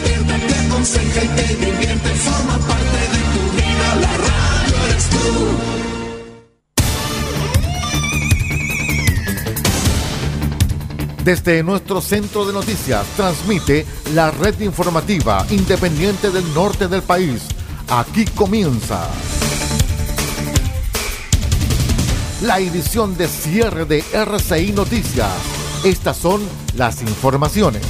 orienta, te aconseja y te divierte, forma parte de tu vida, la radio eres tú. Desde nuestro centro de noticias transmite la red informativa independiente del norte del país. Aquí comienza la edición de cierre de RCI Noticias. Estas son las informaciones.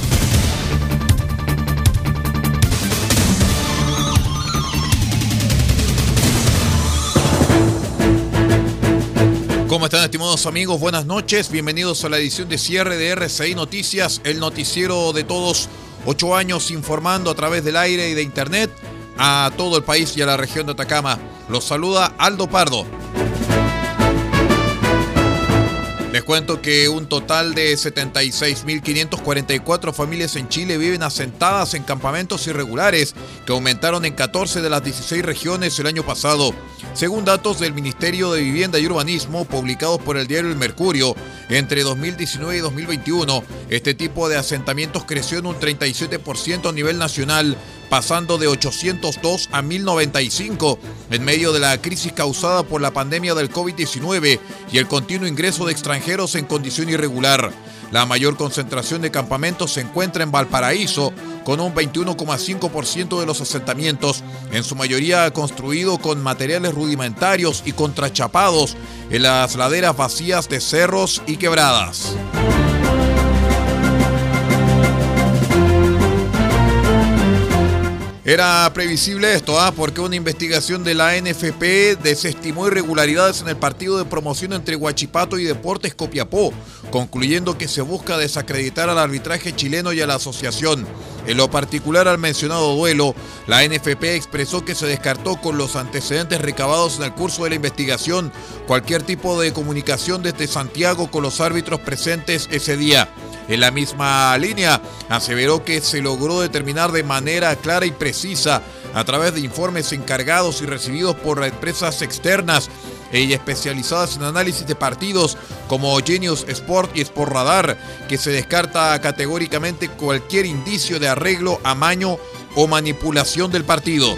¿Cómo están estimados amigos? Buenas noches, bienvenidos a la edición de cierre de RCI Noticias, el noticiero de todos, ocho años informando a través del aire y de internet a todo el país y a la región de Atacama. Los saluda Aldo Pardo. Cuento que un total de 76.544 familias en Chile viven asentadas en campamentos irregulares que aumentaron en 14 de las 16 regiones el año pasado. Según datos del Ministerio de Vivienda y Urbanismo publicados por el diario El Mercurio, entre 2019 y 2021, este tipo de asentamientos creció en un 37% a nivel nacional, pasando de 802 a 1095 en medio de la crisis causada por la pandemia del COVID-19 y el continuo ingreso de extranjeros en condición irregular. La mayor concentración de campamentos se encuentra en Valparaíso, con un 21,5% de los asentamientos, en su mayoría construido con materiales rudimentarios y contrachapados en las laderas vacías de cerros y quebradas. Era previsible esto, ¿ah? porque una investigación de la NFP desestimó irregularidades en el partido de promoción entre Huachipato y Deportes Copiapó, concluyendo que se busca desacreditar al arbitraje chileno y a la asociación. En lo particular al mencionado duelo, la NFP expresó que se descartó con los antecedentes recabados en el curso de la investigación cualquier tipo de comunicación desde Santiago con los árbitros presentes ese día. En la misma línea, aseveró que se logró determinar de manera clara y precisa a través de informes encargados y recibidos por empresas externas y especializadas en análisis de partidos como Genius Sport y Sport Radar, que se descarta categóricamente cualquier indicio de arreglo, amaño o manipulación del partido.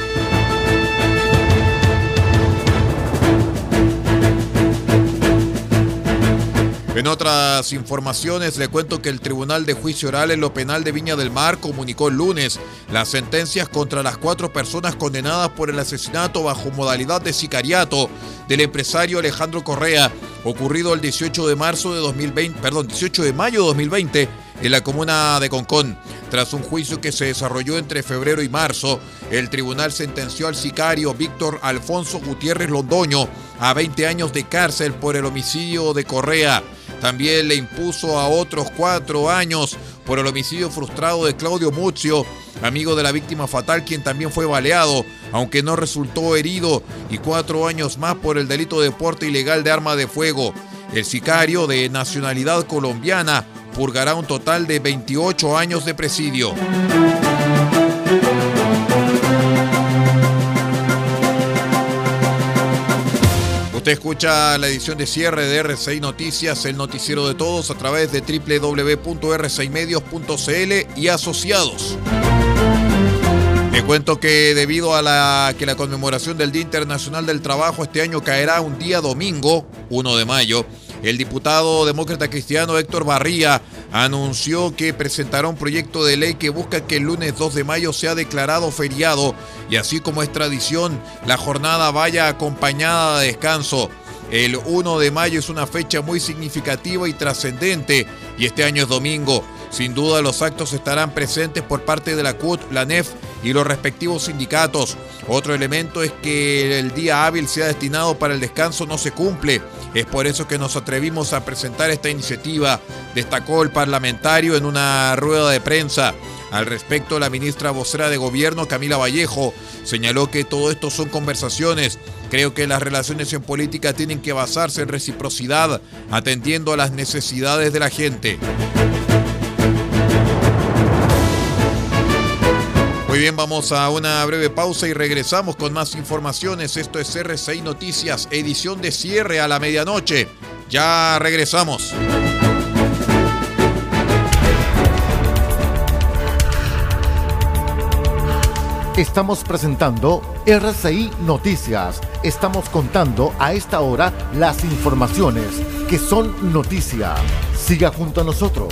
En otras informaciones le cuento que el Tribunal de Juicio Oral en lo Penal de Viña del Mar comunicó el lunes las sentencias contra las cuatro personas condenadas por el asesinato bajo modalidad de sicariato del empresario Alejandro Correa, ocurrido el 18 de marzo de 2020, perdón, 18 de mayo de 2020 en la comuna de Concón. Tras un juicio que se desarrolló entre febrero y marzo, el tribunal sentenció al sicario Víctor Alfonso Gutiérrez Londoño a 20 años de cárcel por el homicidio de Correa. También le impuso a otros cuatro años por el homicidio frustrado de Claudio Muzio, amigo de la víctima fatal, quien también fue baleado, aunque no resultó herido, y cuatro años más por el delito de porte ilegal de arma de fuego. El sicario, de nacionalidad colombiana, purgará un total de 28 años de presidio. Usted escucha la edición de cierre de R6 Noticias, el noticiero de todos, a través de www.r6medios.cl y asociados. Le cuento que debido a la, que la conmemoración del Día Internacional del Trabajo este año caerá un día domingo, 1 de mayo, el diputado demócrata cristiano Héctor Barría anunció que presentará un proyecto de ley que busca que el lunes 2 de mayo sea declarado feriado y así como es tradición, la jornada vaya acompañada de descanso. El 1 de mayo es una fecha muy significativa y trascendente y este año es domingo. Sin duda los actos estarán presentes por parte de la CUT, la NEF y los respectivos sindicatos. Otro elemento es que el día hábil sea destinado para el descanso no se cumple. Es por eso que nos atrevimos a presentar esta iniciativa, destacó el parlamentario en una rueda de prensa. Al respecto, la ministra vocera de Gobierno, Camila Vallejo, señaló que todo esto son conversaciones. Creo que las relaciones en política tienen que basarse en reciprocidad, atendiendo a las necesidades de la gente. Bien, vamos a una breve pausa y regresamos con más informaciones. Esto es R6 Noticias, edición de cierre a la medianoche. Ya regresamos. Estamos presentando RCI Noticias. Estamos contando a esta hora las informaciones que son noticia. Siga junto a nosotros.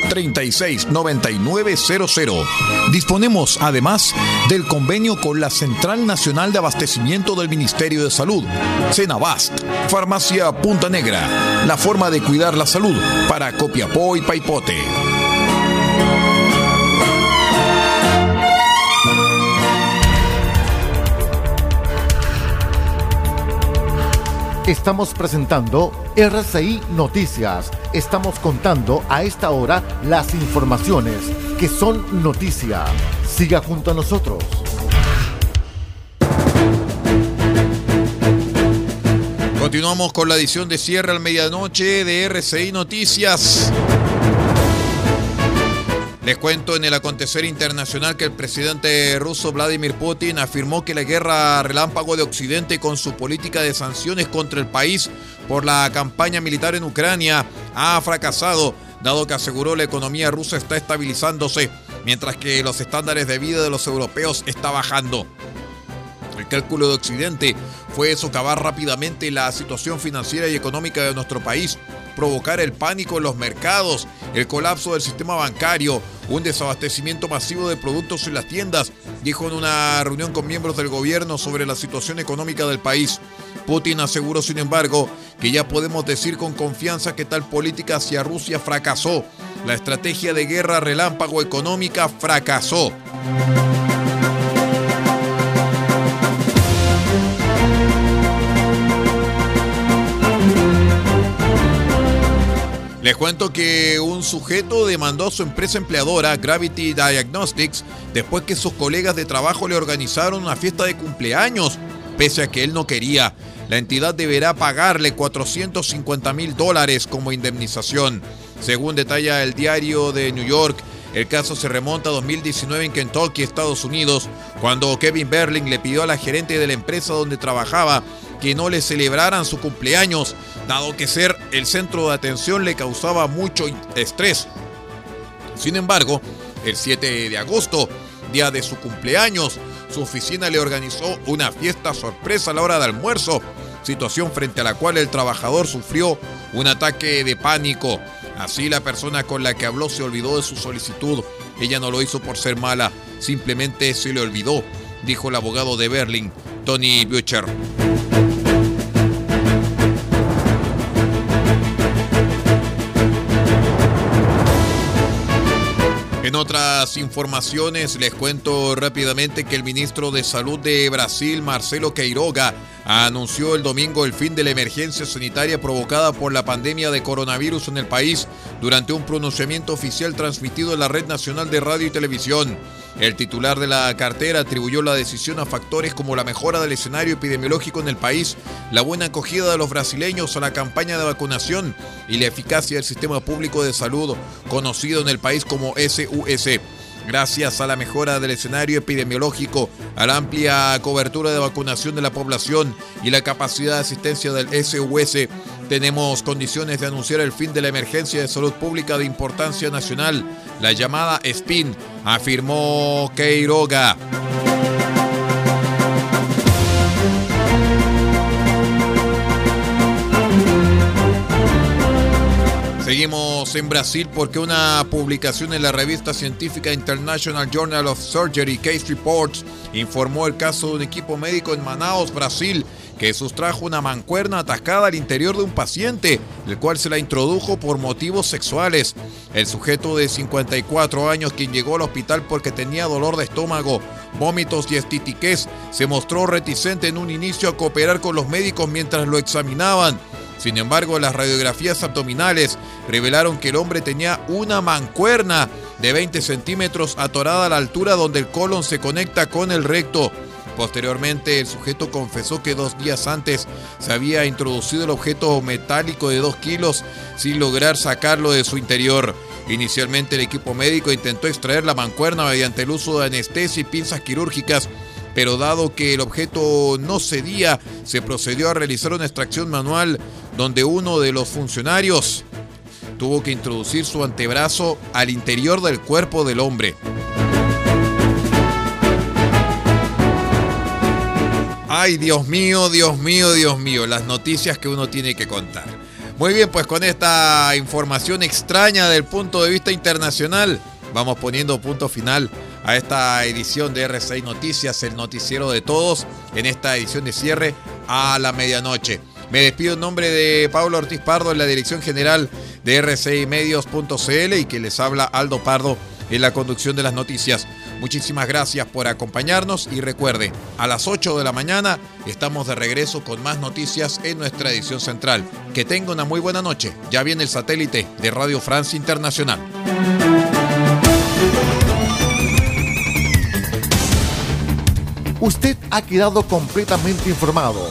2 36 9900. Disponemos además del convenio con la Central Nacional de Abastecimiento del Ministerio de Salud, Cenabast, Farmacia Punta Negra, la forma de cuidar la salud para Copiapó y Paipote. Estamos presentando RCI Noticias. Estamos contando a esta hora las informaciones que son noticia. Siga junto a nosotros. Continuamos con la edición de cierre al medianoche de RCI Noticias. Les cuento en el acontecer internacional que el presidente ruso Vladimir Putin afirmó que la guerra relámpago de Occidente con su política de sanciones contra el país por la campaña militar en Ucrania ha fracasado, dado que aseguró la economía rusa está estabilizándose, mientras que los estándares de vida de los europeos está bajando. El cálculo de Occidente fue socavar rápidamente la situación financiera y económica de nuestro país, provocar el pánico en los mercados, el colapso del sistema bancario, un desabastecimiento masivo de productos en las tiendas, dijo en una reunión con miembros del gobierno sobre la situación económica del país. Putin aseguró, sin embargo, que ya podemos decir con confianza que tal política hacia Rusia fracasó. La estrategia de guerra relámpago económica fracasó. Les cuento que un sujeto demandó a su empresa empleadora, Gravity Diagnostics, después que sus colegas de trabajo le organizaron una fiesta de cumpleaños, pese a que él no quería. La entidad deberá pagarle 450 mil dólares como indemnización. Según detalla el diario de New York, el caso se remonta a 2019 en Kentucky, Estados Unidos, cuando Kevin Berling le pidió a la gerente de la empresa donde trabajaba que no le celebraran su cumpleaños, dado que ser el centro de atención le causaba mucho estrés. Sin embargo, el 7 de agosto, día de su cumpleaños, su oficina le organizó una fiesta sorpresa a la hora de almuerzo, situación frente a la cual el trabajador sufrió un ataque de pánico. Así la persona con la que habló se olvidó de su solicitud. Ella no lo hizo por ser mala, simplemente se le olvidó. dijo el abogado de Berlin, Tony Butcher. En otras informaciones les cuento rápidamente que el ministro de Salud de Brasil, Marcelo Queiroga, anunció el domingo el fin de la emergencia sanitaria provocada por la pandemia de coronavirus en el país durante un pronunciamiento oficial transmitido en la Red Nacional de Radio y Televisión. El titular de la cartera atribuyó la decisión a factores como la mejora del escenario epidemiológico en el país, la buena acogida de los brasileños a la campaña de vacunación y la eficacia del sistema público de salud conocido en el país como SUS. Gracias a la mejora del escenario epidemiológico, a la amplia cobertura de vacunación de la población y la capacidad de asistencia del SUS, tenemos condiciones de anunciar el fin de la emergencia de salud pública de importancia nacional, la llamada SPIN, afirmó Queiroga. Seguimos en Brasil porque una publicación en la revista científica International Journal of Surgery Case Reports informó el caso de un equipo médico en Manaus, Brasil, que sustrajo una mancuerna atascada al interior de un paciente, el cual se la introdujo por motivos sexuales. El sujeto de 54 años, quien llegó al hospital porque tenía dolor de estómago, vómitos y estitiquez, se mostró reticente en un inicio a cooperar con los médicos mientras lo examinaban. Sin embargo, las radiografías abdominales revelaron que el hombre tenía una mancuerna de 20 centímetros atorada a la altura donde el colon se conecta con el recto. Posteriormente, el sujeto confesó que dos días antes se había introducido el objeto metálico de 2 kilos sin lograr sacarlo de su interior. Inicialmente, el equipo médico intentó extraer la mancuerna mediante el uso de anestesia y pinzas quirúrgicas, pero dado que el objeto no cedía, se procedió a realizar una extracción manual donde uno de los funcionarios tuvo que introducir su antebrazo al interior del cuerpo del hombre. Ay, Dios mío, Dios mío, Dios mío, las noticias que uno tiene que contar. Muy bien, pues con esta información extraña del punto de vista internacional, vamos poniendo punto final a esta edición de R6 Noticias, el noticiero de todos, en esta edición de cierre a la medianoche. Me despido en nombre de Pablo Ortiz Pardo en la dirección general de r6medios.cl y que les habla Aldo Pardo en la conducción de las noticias. Muchísimas gracias por acompañarnos y recuerde, a las 8 de la mañana estamos de regreso con más noticias en nuestra edición central. Que tenga una muy buena noche. Ya viene el satélite de Radio Francia Internacional. Usted ha quedado completamente informado.